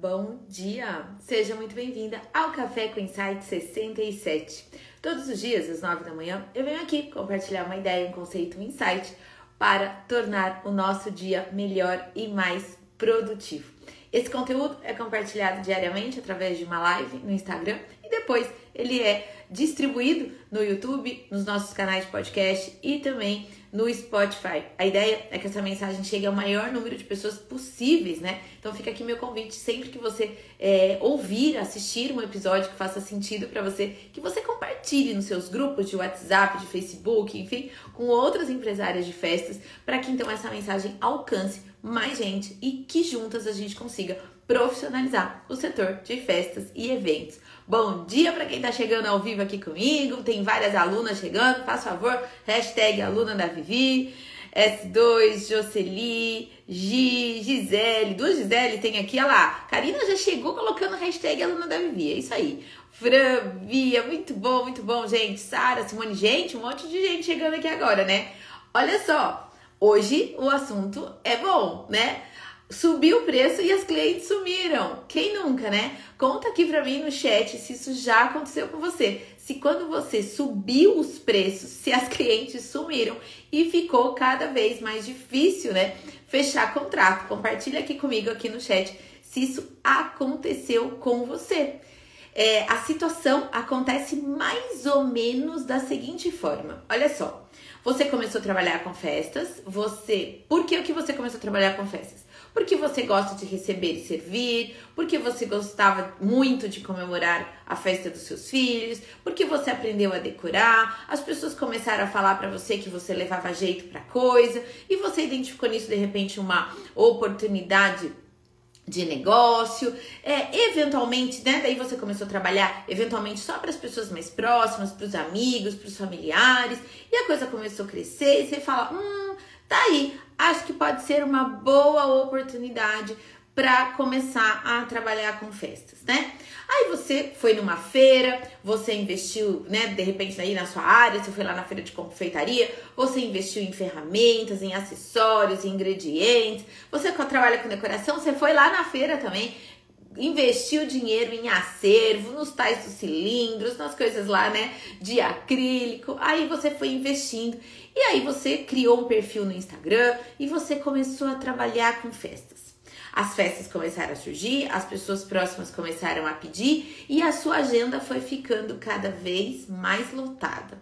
Bom dia! Seja muito bem-vinda ao Café com Insight 67. Todos os dias, às 9 da manhã, eu venho aqui compartilhar uma ideia, um conceito, um insight para tornar o nosso dia melhor e mais produtivo. Esse conteúdo é compartilhado diariamente através de uma live no Instagram e depois ele é distribuído no YouTube, nos nossos canais de podcast e também no Spotify. A ideia é que essa mensagem chegue ao maior número de pessoas possíveis, né? Então fica aqui meu convite, sempre que você é, ouvir, assistir um episódio que faça sentido para você, que você compartilhe nos seus grupos de WhatsApp, de Facebook, enfim, com outras empresárias de festas, para que então essa mensagem alcance mais gente e que juntas a gente consiga profissionalizar o setor de festas e eventos. Bom dia para quem está chegando ao vivo aqui comigo. Tem várias alunas chegando. Faz favor, hashtag aluna da Vivi. S2, Jocely, G, Gisele, duas Gisele tem aqui, olha lá. Karina já chegou colocando hashtag aluna da Vivi, é isso aí. Fran, Via, muito bom, muito bom, gente. Sara, Simone, gente, um monte de gente chegando aqui agora, né? Olha só, hoje o assunto é bom, né? Subiu o preço e as clientes sumiram. Quem nunca, né? Conta aqui pra mim no chat se isso já aconteceu com você. Se quando você subiu os preços, se as clientes sumiram e ficou cada vez mais difícil, né? Fechar contrato. Compartilha aqui comigo aqui no chat se isso aconteceu com você. É, a situação acontece mais ou menos da seguinte forma. Olha só, você começou a trabalhar com festas, você. Por que, que você começou a trabalhar com festas? Porque você gosta de receber e servir, porque você gostava muito de comemorar a festa dos seus filhos, porque você aprendeu a decorar, as pessoas começaram a falar para você que você levava jeito para coisa e você identificou nisso de repente uma oportunidade de negócio, é, eventualmente, né? Daí você começou a trabalhar eventualmente só para as pessoas mais próximas, para os amigos, para os familiares, e a coisa começou a crescer e você fala, hum, tá aí, acho que pode ser uma boa oportunidade para começar a trabalhar com festas, né? Aí você foi numa feira, você investiu, né, de repente aí na sua área, você foi lá na feira de confeitaria, você investiu em ferramentas, em acessórios, em ingredientes, você trabalha com decoração, você foi lá na feira também, investiu dinheiro em acervo, nos tais dos cilindros, nas coisas lá, né, de acrílico. Aí você foi investindo e aí você criou um perfil no Instagram e você começou a trabalhar com festas. As festas começaram a surgir, as pessoas próximas começaram a pedir e a sua agenda foi ficando cada vez mais lotada.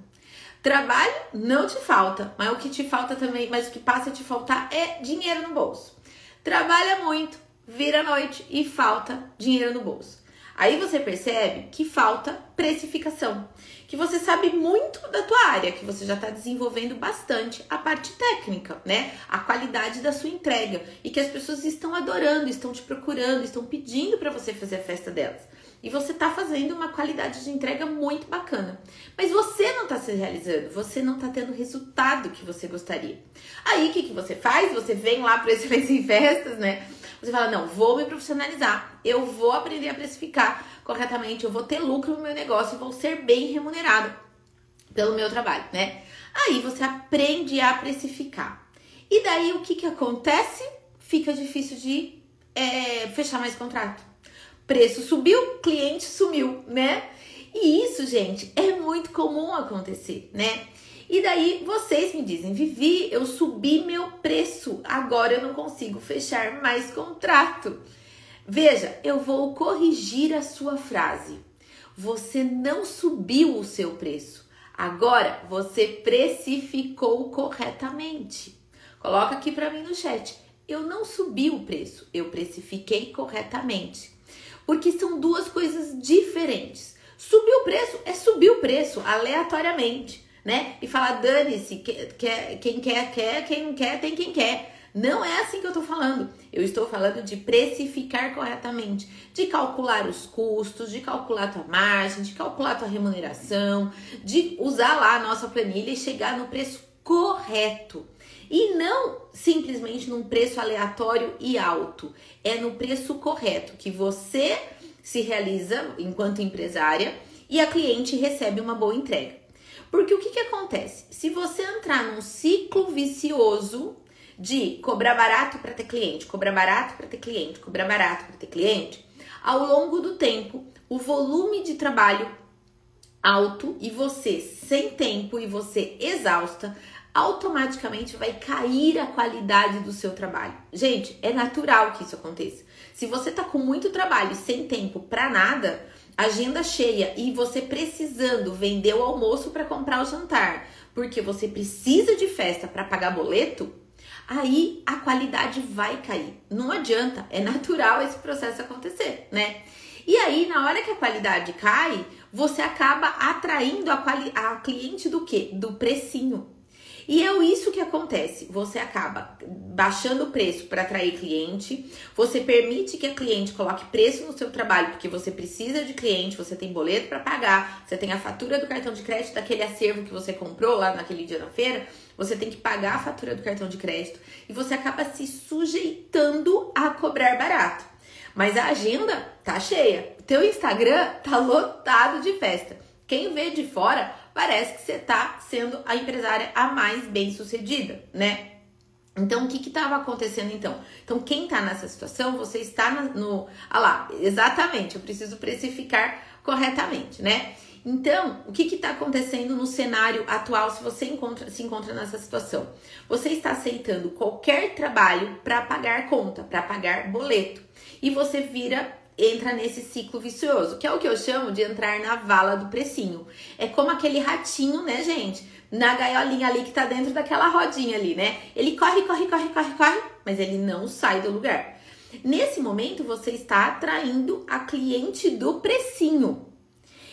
Trabalho não te falta, mas o que te falta também, mas o que passa a te faltar é dinheiro no bolso. Trabalha muito, vira noite e falta dinheiro no bolso. Aí você percebe que falta precificação, que você sabe muito da tua área, que você já está desenvolvendo bastante a parte técnica, né? A qualidade da sua entrega e que as pessoas estão adorando, estão te procurando, estão pedindo para você fazer a festa delas. E você está fazendo uma qualidade de entrega muito bacana. Mas você não está se realizando, você não está tendo o resultado que você gostaria. Aí o que, que você faz? Você vem lá para Excelência em Festas, né? Você fala, não, vou me profissionalizar, eu vou aprender a precificar corretamente, eu vou ter lucro no meu negócio e vou ser bem remunerado pelo meu trabalho, né? Aí você aprende a precificar. E daí o que que acontece? Fica difícil de é, fechar mais contrato. Preço subiu, cliente sumiu, né? E isso, gente, é muito comum acontecer, né? E daí vocês me dizem, Vivi, eu subi meu preço, agora eu não consigo fechar mais contrato. Veja, eu vou corrigir a sua frase. Você não subiu o seu preço. Agora você precificou corretamente. Coloca aqui para mim no chat. Eu não subi o preço, eu precifiquei corretamente. Porque são duas coisas diferentes. Subir o preço é subir o preço aleatoriamente né? E falar, dane-se, quem quer, quer, quem não quer, tem quem quer. Não é assim que eu tô falando. Eu estou falando de precificar corretamente, de calcular os custos, de calcular tua margem, de calcular tua remuneração, de usar lá a nossa planilha e chegar no preço correto. E não simplesmente num preço aleatório e alto. É no preço correto que você se realiza enquanto empresária e a cliente recebe uma boa entrega. Porque o que, que acontece? Se você entrar num ciclo vicioso de cobrar barato para ter cliente, cobrar barato para ter cliente, cobrar barato para ter cliente, ao longo do tempo, o volume de trabalho alto e você sem tempo e você exausta, automaticamente vai cair a qualidade do seu trabalho. Gente, é natural que isso aconteça. Se você tá com muito trabalho e sem tempo para nada, agenda cheia e você precisando vender o almoço para comprar o jantar, porque você precisa de festa para pagar boleto, aí a qualidade vai cair. Não adianta, é natural esse processo acontecer, né? E aí, na hora que a qualidade cai, você acaba atraindo a, a cliente do quê? Do precinho. E é isso que acontece. Você acaba baixando o preço para atrair cliente, você permite que a cliente coloque preço no seu trabalho, porque você precisa de cliente, você tem boleto para pagar, você tem a fatura do cartão de crédito daquele acervo que você comprou lá naquele dia na feira, você tem que pagar a fatura do cartão de crédito e você acaba se sujeitando a cobrar barato. Mas a agenda tá cheia. O teu Instagram tá lotado de festa. Quem vê de fora parece que você tá sendo a empresária a mais bem sucedida, né? Então, o que estava acontecendo então? Então, quem está nessa situação, você está no. Ah lá, exatamente, eu preciso precificar corretamente, né? Então, o que está acontecendo no cenário atual se você encontra, se encontra nessa situação? Você está aceitando qualquer trabalho para pagar conta, para pagar boleto. E você vira entra nesse ciclo vicioso, que é o que eu chamo de entrar na vala do precinho. É como aquele ratinho, né, gente? Na gaiolinha ali que tá dentro daquela rodinha ali, né? Ele corre, corre, corre, corre, corre, mas ele não sai do lugar. Nesse momento, você está atraindo a cliente do precinho.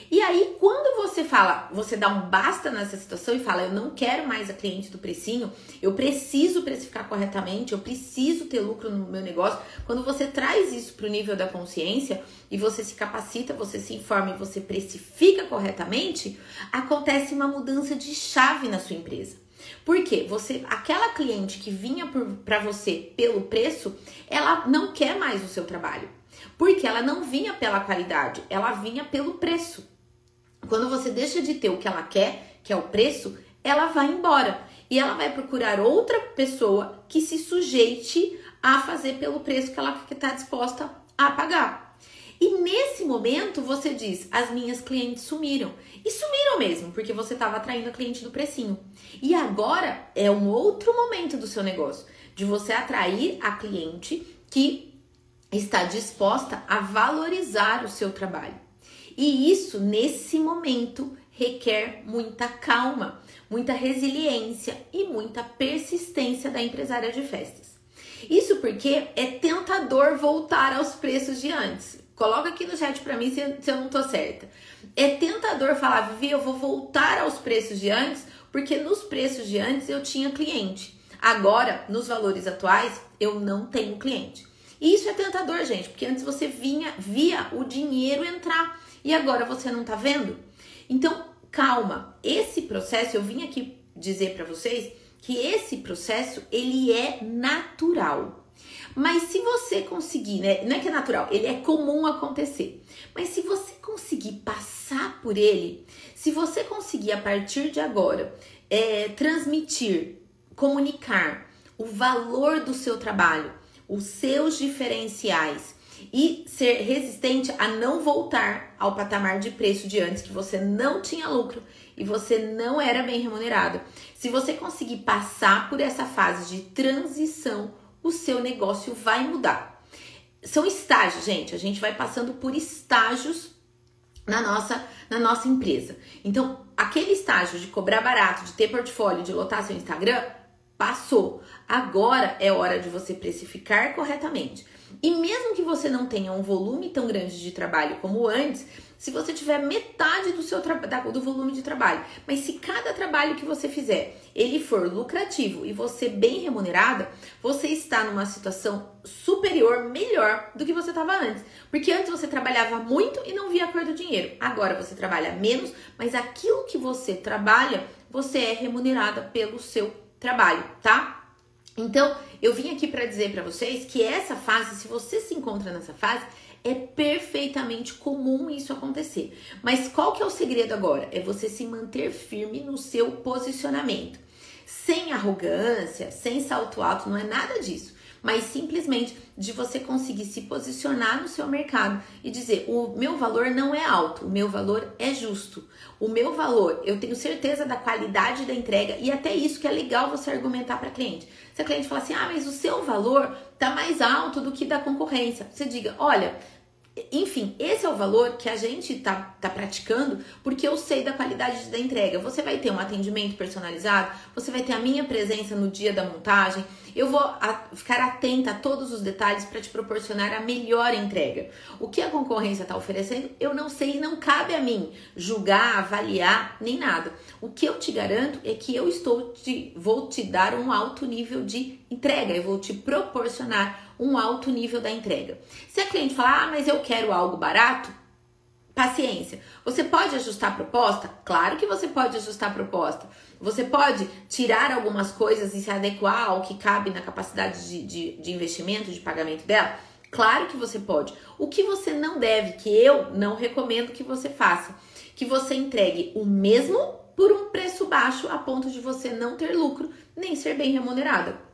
E aí, quando você fala, você dá um basta nessa situação e fala, eu não quero mais a cliente do precinho, eu preciso precificar corretamente, eu preciso ter lucro no meu negócio. Quando você traz isso para o nível da consciência e você se capacita, você se informa e você precifica corretamente, acontece uma mudança de chave na sua empresa. Porque você, aquela cliente que vinha para você pelo preço, ela não quer mais o seu trabalho. Porque ela não vinha pela qualidade, ela vinha pelo preço. Quando você deixa de ter o que ela quer, que é o preço, ela vai embora e ela vai procurar outra pessoa que se sujeite a fazer pelo preço que ela está disposta a pagar. E nesse momento você diz: as minhas clientes sumiram. E sumiram mesmo, porque você estava atraindo a cliente do precinho. E agora é um outro momento do seu negócio, de você atrair a cliente que está disposta a valorizar o seu trabalho. E isso, nesse momento, requer muita calma, muita resiliência e muita persistência da empresária de festas. Isso porque é tentador voltar aos preços de antes. Coloca aqui no chat para mim se, eu não tô certa. É tentador falar, Vivi, eu vou voltar aos preços de antes, porque nos preços de antes eu tinha cliente. Agora, nos valores atuais, eu não tenho cliente. E isso é tentador, gente, porque antes você vinha via o dinheiro entrar e agora você não tá vendo? Então, calma. Esse processo, eu vim aqui dizer para vocês que esse processo ele é natural. Mas se você conseguir, né, não é que é natural, ele é comum acontecer. Mas se você conseguir passar por ele, se você conseguir a partir de agora é, transmitir, comunicar o valor do seu trabalho, os seus diferenciais, e ser resistente a não voltar ao patamar de preço de antes, que você não tinha lucro e você não era bem remunerado. Se você conseguir passar por essa fase de transição, o seu negócio vai mudar. São estágios, gente. A gente vai passando por estágios na nossa, na nossa empresa. Então, aquele estágio de cobrar barato, de ter portfólio, de lotar seu Instagram, passou. Agora é hora de você precificar corretamente. E mesmo que você não tenha um volume tão grande de trabalho como antes, se você tiver metade do seu do volume de trabalho, mas se cada trabalho que você fizer ele for lucrativo e você bem remunerada, você está numa situação superior, melhor do que você estava antes. Porque antes você trabalhava muito e não via a cor do dinheiro. Agora você trabalha menos, mas aquilo que você trabalha, você é remunerada pelo seu trabalho, tá? Então, eu vim aqui para dizer para vocês que essa fase, se você se encontra nessa fase, é perfeitamente comum isso acontecer. Mas qual que é o segredo agora? É você se manter firme no seu posicionamento. sem arrogância, sem salto alto, não é nada disso mas simplesmente de você conseguir se posicionar no seu mercado e dizer: o meu valor não é alto, o meu valor é justo. O meu valor, eu tenho certeza da qualidade da entrega e até isso que é legal você argumentar para cliente. Se a cliente fala assim: "Ah, mas o seu valor tá mais alto do que da concorrência". Você diga: "Olha, enfim, esse é o valor que a gente tá, tá praticando porque eu sei da qualidade da entrega. Você vai ter um atendimento personalizado, você vai ter a minha presença no dia da montagem, eu vou ficar atenta a todos os detalhes para te proporcionar a melhor entrega. O que a concorrência está oferecendo, eu não sei, não cabe a mim julgar, avaliar, nem nada. O que eu te garanto é que eu estou te, vou te dar um alto nível de entrega, eu vou te proporcionar um alto nível da entrega. Se a cliente falar, ah, mas eu quero algo barato, paciência. Você pode ajustar a proposta? Claro que você pode ajustar a proposta. Você pode tirar algumas coisas e se adequar ao que cabe na capacidade de, de, de investimento, de pagamento dela? Claro que você pode. O que você não deve, que eu não recomendo que você faça, que você entregue o mesmo por um preço baixo a ponto de você não ter lucro nem ser bem remunerada.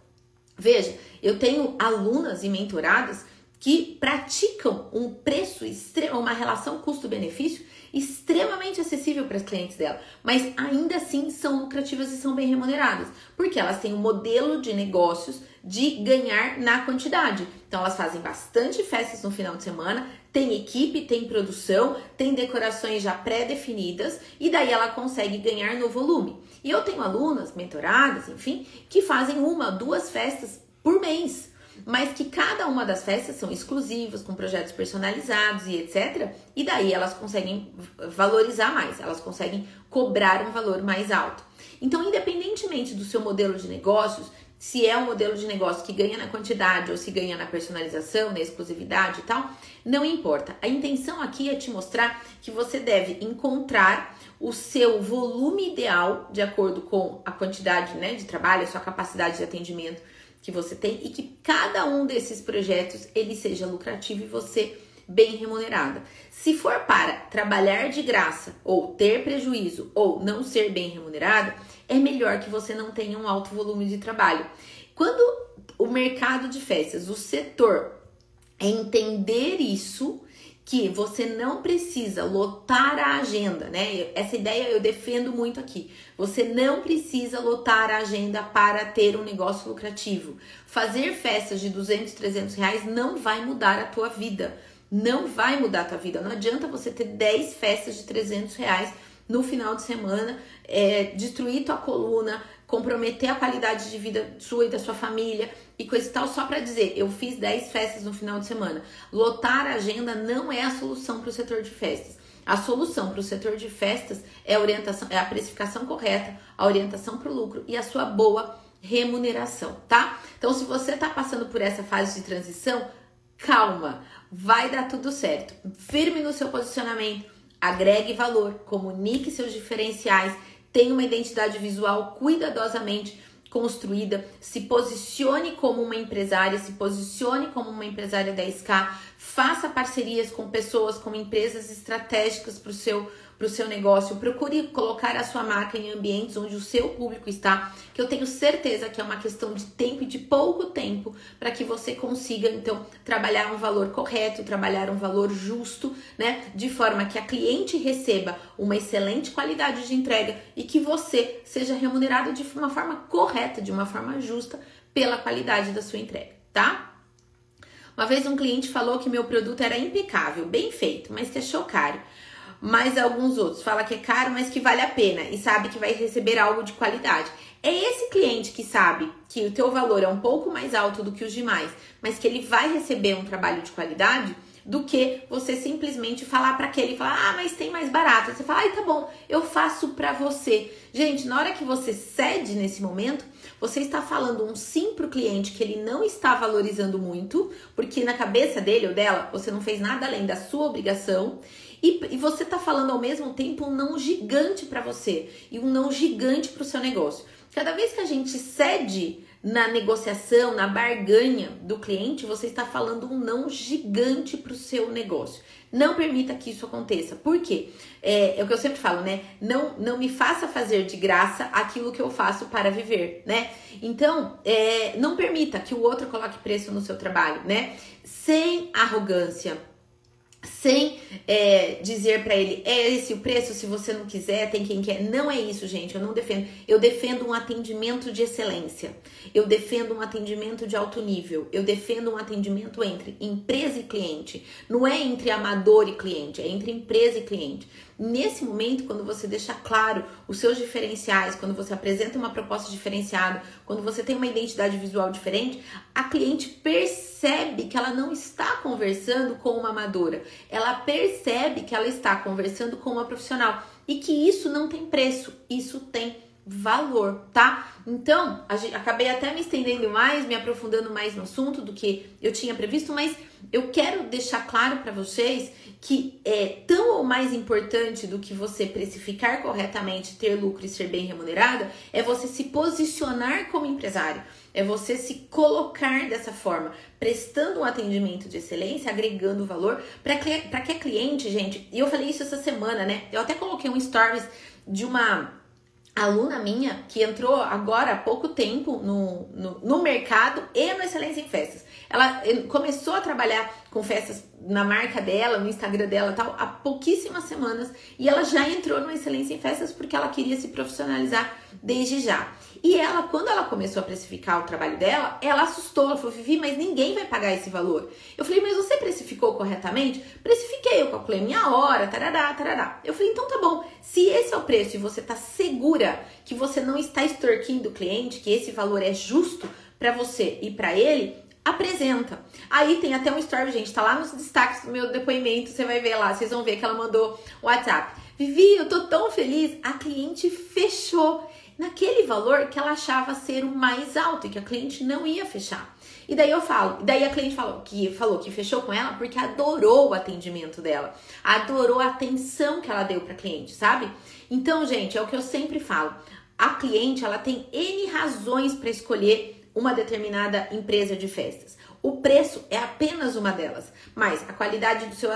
Veja, eu tenho alunas e mentoradas que praticam um preço extremo, uma relação custo-benefício extremamente acessível para as clientes dela, mas ainda assim são lucrativas e são bem remuneradas, porque elas têm um modelo de negócios de ganhar na quantidade. Então elas fazem bastante festas no final de semana, tem equipe, tem produção, tem decorações já pré-definidas e daí ela consegue ganhar no volume. E eu tenho alunas, mentoradas, enfim, que fazem uma, duas festas por mês mas que cada uma das festas são exclusivas, com projetos personalizados e etc. E daí elas conseguem valorizar mais, elas conseguem cobrar um valor mais alto. Então, independentemente do seu modelo de negócios, se é um modelo de negócio que ganha na quantidade ou se ganha na personalização, na exclusividade e tal, não importa. A intenção aqui é te mostrar que você deve encontrar o seu volume ideal de acordo com a quantidade né, de trabalho, a sua capacidade de atendimento que você tem e que cada um desses projetos ele seja lucrativo e você bem remunerada. Se for para trabalhar de graça ou ter prejuízo ou não ser bem remunerada, é melhor que você não tenha um alto volume de trabalho. Quando o mercado de festas, o setor entender isso, que você não precisa lotar a agenda, né? Essa ideia eu defendo muito aqui. Você não precisa lotar a agenda para ter um negócio lucrativo. Fazer festas de 200, 300 reais não vai mudar a tua vida. Não vai mudar a tua vida. Não adianta você ter 10 festas de 300 reais no final de semana, é, destruir tua coluna, comprometer a qualidade de vida sua e da sua família e coisa e tal, só para dizer, eu fiz 10 festas no final de semana. Lotar a agenda não é a solução para o setor de festas. A solução para o setor de festas é a orientação, é a precificação correta, a orientação para o lucro e a sua boa remuneração, tá? Então, se você está passando por essa fase de transição, calma, vai dar tudo certo. Firme no seu posicionamento, agregue valor, comunique seus diferenciais tenha uma identidade visual cuidadosamente construída, se posicione como uma empresária, se posicione como uma empresária 10K, faça parcerias com pessoas, com empresas estratégicas para o seu para o seu negócio, procure colocar a sua marca em ambientes onde o seu público está, que eu tenho certeza que é uma questão de tempo e de pouco tempo para que você consiga então trabalhar um valor correto, trabalhar um valor justo, né, de forma que a cliente receba uma excelente qualidade de entrega e que você seja remunerado de uma forma correta, de uma forma justa pela qualidade da sua entrega, tá? Uma vez um cliente falou que meu produto era impecável, bem feito, mas que achou caro mas alguns outros fala que é caro, mas que vale a pena e sabe que vai receber algo de qualidade. É esse cliente que sabe que o teu valor é um pouco mais alto do que os demais, mas que ele vai receber um trabalho de qualidade, do que você simplesmente falar para aquele, falar: "Ah, mas tem mais barato". Você fala: "Ai, tá bom, eu faço para você". Gente, na hora que você cede nesse momento, você está falando um sim pro cliente que ele não está valorizando muito, porque na cabeça dele ou dela, você não fez nada além da sua obrigação e, e você está falando ao mesmo tempo um não gigante para você e um não gigante para o seu negócio. Cada vez que a gente cede na negociação, na barganha do cliente, você está falando um não gigante para o seu negócio. Não permita que isso aconteça. Por quê? É, é, o que eu sempre falo, né? Não, não me faça fazer de graça aquilo que eu faço para viver, né? Então, é, não permita que o outro coloque preço no seu trabalho, né? Sem arrogância sem é, dizer para ele é esse o preço, se você não quiser, tem quem quer. Não é isso, gente. Eu não defendo. Eu defendo um atendimento de excelência. Eu defendo um atendimento de alto nível. Eu defendo um atendimento entre empresa e cliente. Não é entre amador e cliente, é entre empresa e cliente. Nesse momento, quando você deixa claro os seus diferenciais, quando você apresenta uma proposta diferenciada, quando você tem uma identidade visual diferente, a cliente percebe que ela não está conversando com uma amadora, ela percebe que ela está conversando com uma profissional. E que isso não tem preço, isso tem valor, tá? Então, gente, acabei até me estendendo mais, me aprofundando mais no assunto do que eu tinha previsto, mas eu quero deixar claro para vocês que é tão ou mais importante do que você precificar corretamente, ter lucro e ser bem remunerado, é você se posicionar como empresário, é você se colocar dessa forma, prestando um atendimento de excelência, agregando valor para que, que a cliente, gente, e eu falei isso essa semana, né? Eu até coloquei um stories de uma aluna minha que entrou agora há pouco tempo no, no, no mercado e no Excelência em Festas. Ela começou a trabalhar com festas na marca dela, no Instagram dela tal, há pouquíssimas semanas e ela já entrou no Excelência em Festas porque ela queria se profissionalizar desde já. E ela, quando ela começou a precificar o trabalho dela, ela assustou, ela falou, Vivi, mas ninguém vai pagar esse valor. Eu falei, mas você precificou corretamente? Precifiquei, eu calculei minha hora, tarará, tarará. Eu falei, então tá bom, se esse é o preço e você tá segura que você não está extorquindo o cliente, que esse valor é justo para você e para ele, apresenta. Aí tem até um story, gente, tá lá nos destaques do meu depoimento, você vai ver lá, vocês vão ver que ela mandou o WhatsApp. Vivi, eu tô tão feliz, a cliente fechou naquele valor que ela achava ser o mais alto e que a cliente não ia fechar. E daí eu falo, daí a cliente falou que falou que fechou com ela porque adorou o atendimento dela, adorou a atenção que ela deu para cliente, sabe? Então, gente, é o que eu sempre falo. A cliente, ela tem N razões para escolher uma determinada empresa de festas. O preço é apenas uma delas, mas a qualidade do seu,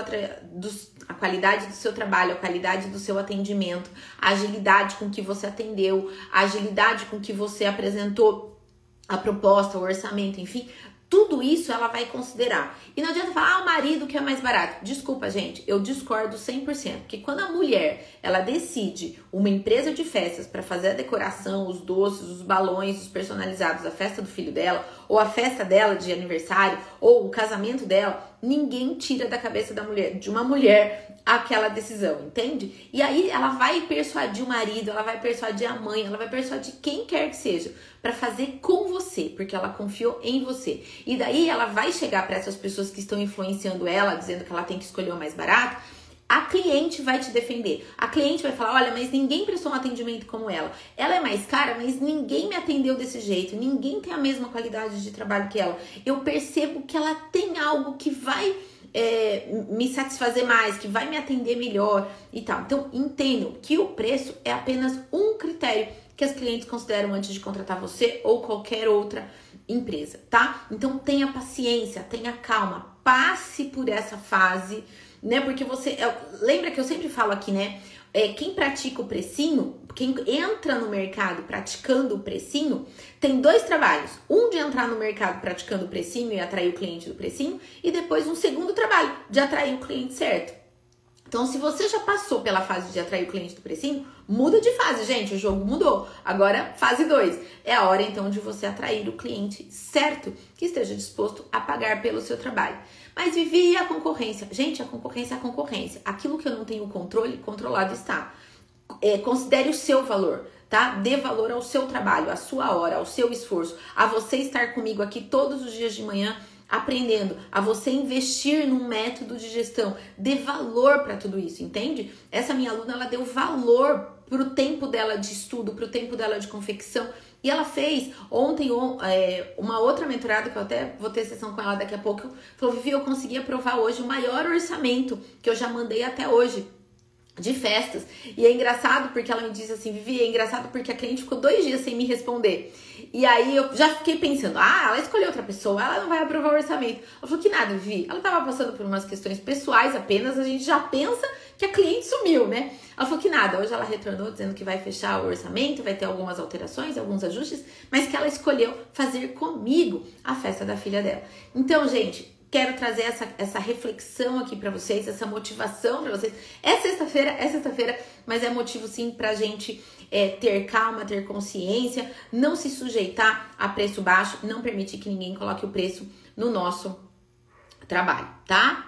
do, a qualidade do seu trabalho, a qualidade do seu atendimento, a agilidade com que você atendeu, a agilidade com que você apresentou a proposta, o orçamento, enfim, tudo isso ela vai considerar. E não adianta falar, ah, o marido que é mais barato. Desculpa, gente, eu discordo 100%. Porque quando a mulher, ela decide uma empresa de festas para fazer a decoração, os doces, os balões, os personalizados, a festa do filho dela, ou a festa dela de aniversário, ou o casamento dela, ninguém tira da cabeça da mulher, de uma mulher, aquela decisão, entende? E aí ela vai persuadir o marido, ela vai persuadir a mãe, ela vai persuadir quem quer que seja para fazer com você, porque ela confiou em você. E daí ela vai chegar para essas pessoas que estão influenciando ela, dizendo que ela tem que escolher o mais barato. A cliente vai te defender. A cliente vai falar: olha, mas ninguém prestou um atendimento como ela. Ela é mais cara, mas ninguém me atendeu desse jeito. Ninguém tem a mesma qualidade de trabalho que ela. Eu percebo que ela tem algo que vai é, me satisfazer mais, que vai me atender melhor e tal. Então, entendam que o preço é apenas um critério que as clientes consideram antes de contratar você ou qualquer outra empresa, tá? Então tenha paciência, tenha calma, passe por essa fase, né? Porque você. É, lembra que eu sempre falo aqui, né? É, quem pratica o precinho, quem entra no mercado praticando o precinho, tem dois trabalhos. Um de entrar no mercado praticando o precinho e atrair o cliente do precinho, e depois um segundo trabalho de atrair o cliente certo. Então, se você já passou pela fase de atrair o cliente do precinho, muda de fase, gente. O jogo mudou. Agora, fase 2. É a hora então de você atrair o cliente certo que esteja disposto a pagar pelo seu trabalho. Mas vivi a concorrência. Gente, a concorrência é a concorrência. Aquilo que eu não tenho controle, controlado está. É, considere o seu valor tá? Dê valor ao seu trabalho, à sua hora, ao seu esforço, a você estar comigo aqui todos os dias de manhã aprendendo a você investir num método de gestão, dê valor para tudo isso, entende? Essa minha aluna ela deu valor pro tempo dela de estudo, pro tempo dela de confecção. E ela fez ontem é, uma outra mentorada, que eu até vou ter sessão com ela daqui a pouco, falou: Vivi, eu consegui aprovar hoje o maior orçamento que eu já mandei até hoje de festas. E é engraçado porque ela me disse assim, Vivi, é engraçado porque a cliente ficou dois dias sem me responder. E aí eu já fiquei pensando, ah, ela escolheu outra pessoa, ela não vai aprovar o orçamento. Ela falou que nada, Vi. Ela tava passando por umas questões pessoais apenas, a gente já pensa que a cliente sumiu, né? Ela falou que nada, hoje ela retornou dizendo que vai fechar o orçamento, vai ter algumas alterações, alguns ajustes, mas que ela escolheu fazer comigo a festa da filha dela. Então, gente, quero trazer essa, essa reflexão aqui para vocês, essa motivação para vocês. É sexta-feira, é sexta-feira, mas é motivo sim pra gente é, ter calma, ter consciência, não se sujeitar a preço baixo, não permitir que ninguém coloque o preço no nosso trabalho, tá?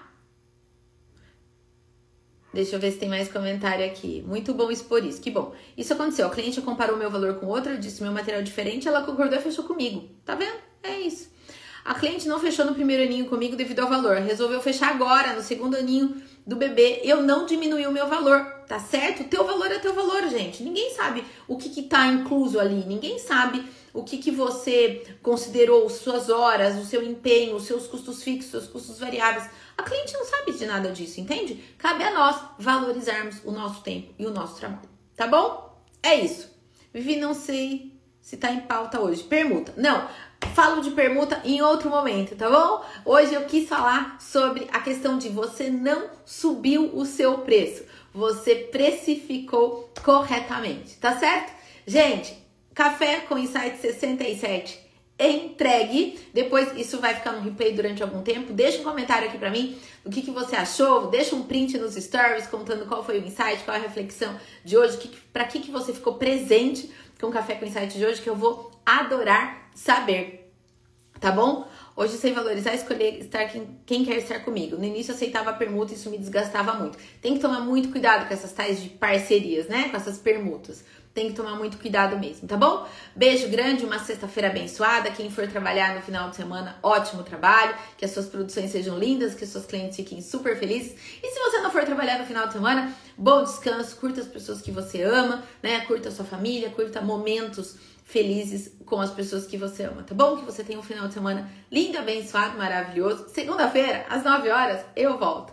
Deixa eu ver se tem mais comentário aqui. Muito bom expor isso. Que bom. Isso aconteceu. A cliente comparou meu valor com outro, eu disse meu material é diferente, ela concordou e fechou comigo. Tá vendo? É isso. A cliente não fechou no primeiro aninho comigo devido ao valor. Resolveu fechar agora, no segundo aninho do bebê. Eu não diminui o meu valor, tá certo? Teu valor é teu valor, gente. Ninguém sabe o que, que tá incluso ali. Ninguém sabe o que, que você considerou, suas horas, o seu empenho, os seus custos fixos, seus custos variáveis. A cliente não sabe de nada disso, entende? Cabe a nós valorizarmos o nosso tempo e o nosso trabalho, tá bom? É isso. Vivi, não sei se tá em pauta hoje. Permuta. Não, falo de permuta em outro momento, tá bom? Hoje eu quis falar sobre a questão de você não subiu o seu preço. Você precificou corretamente, tá certo? Gente, café com insight 67 entregue. Depois isso vai ficar no replay durante algum tempo. Deixa um comentário aqui para mim do que, que você achou. Deixa um print nos stories contando qual foi o insight, qual a reflexão de hoje, que, para que, que você ficou presente com o Café com Insight de hoje, que eu vou adorar saber. Tá bom? Hoje, sem valorizar, escolher estar quem, quem quer estar comigo. No início, aceitava a permuta e isso me desgastava muito. Tem que tomar muito cuidado com essas tais de parcerias, né? Com essas permutas tem que tomar muito cuidado mesmo, tá bom? Beijo grande, uma sexta-feira abençoada. Quem for trabalhar no final de semana, ótimo trabalho. Que as suas produções sejam lindas, que os seus clientes fiquem super felizes. E se você não for trabalhar no final de semana, bom descanso, curta as pessoas que você ama, né? Curta a sua família, curta momentos felizes com as pessoas que você ama, tá bom? Que você tenha um final de semana lindo, abençoado, maravilhoso. Segunda-feira, às 9 horas, eu volto.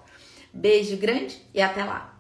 Beijo grande e até lá!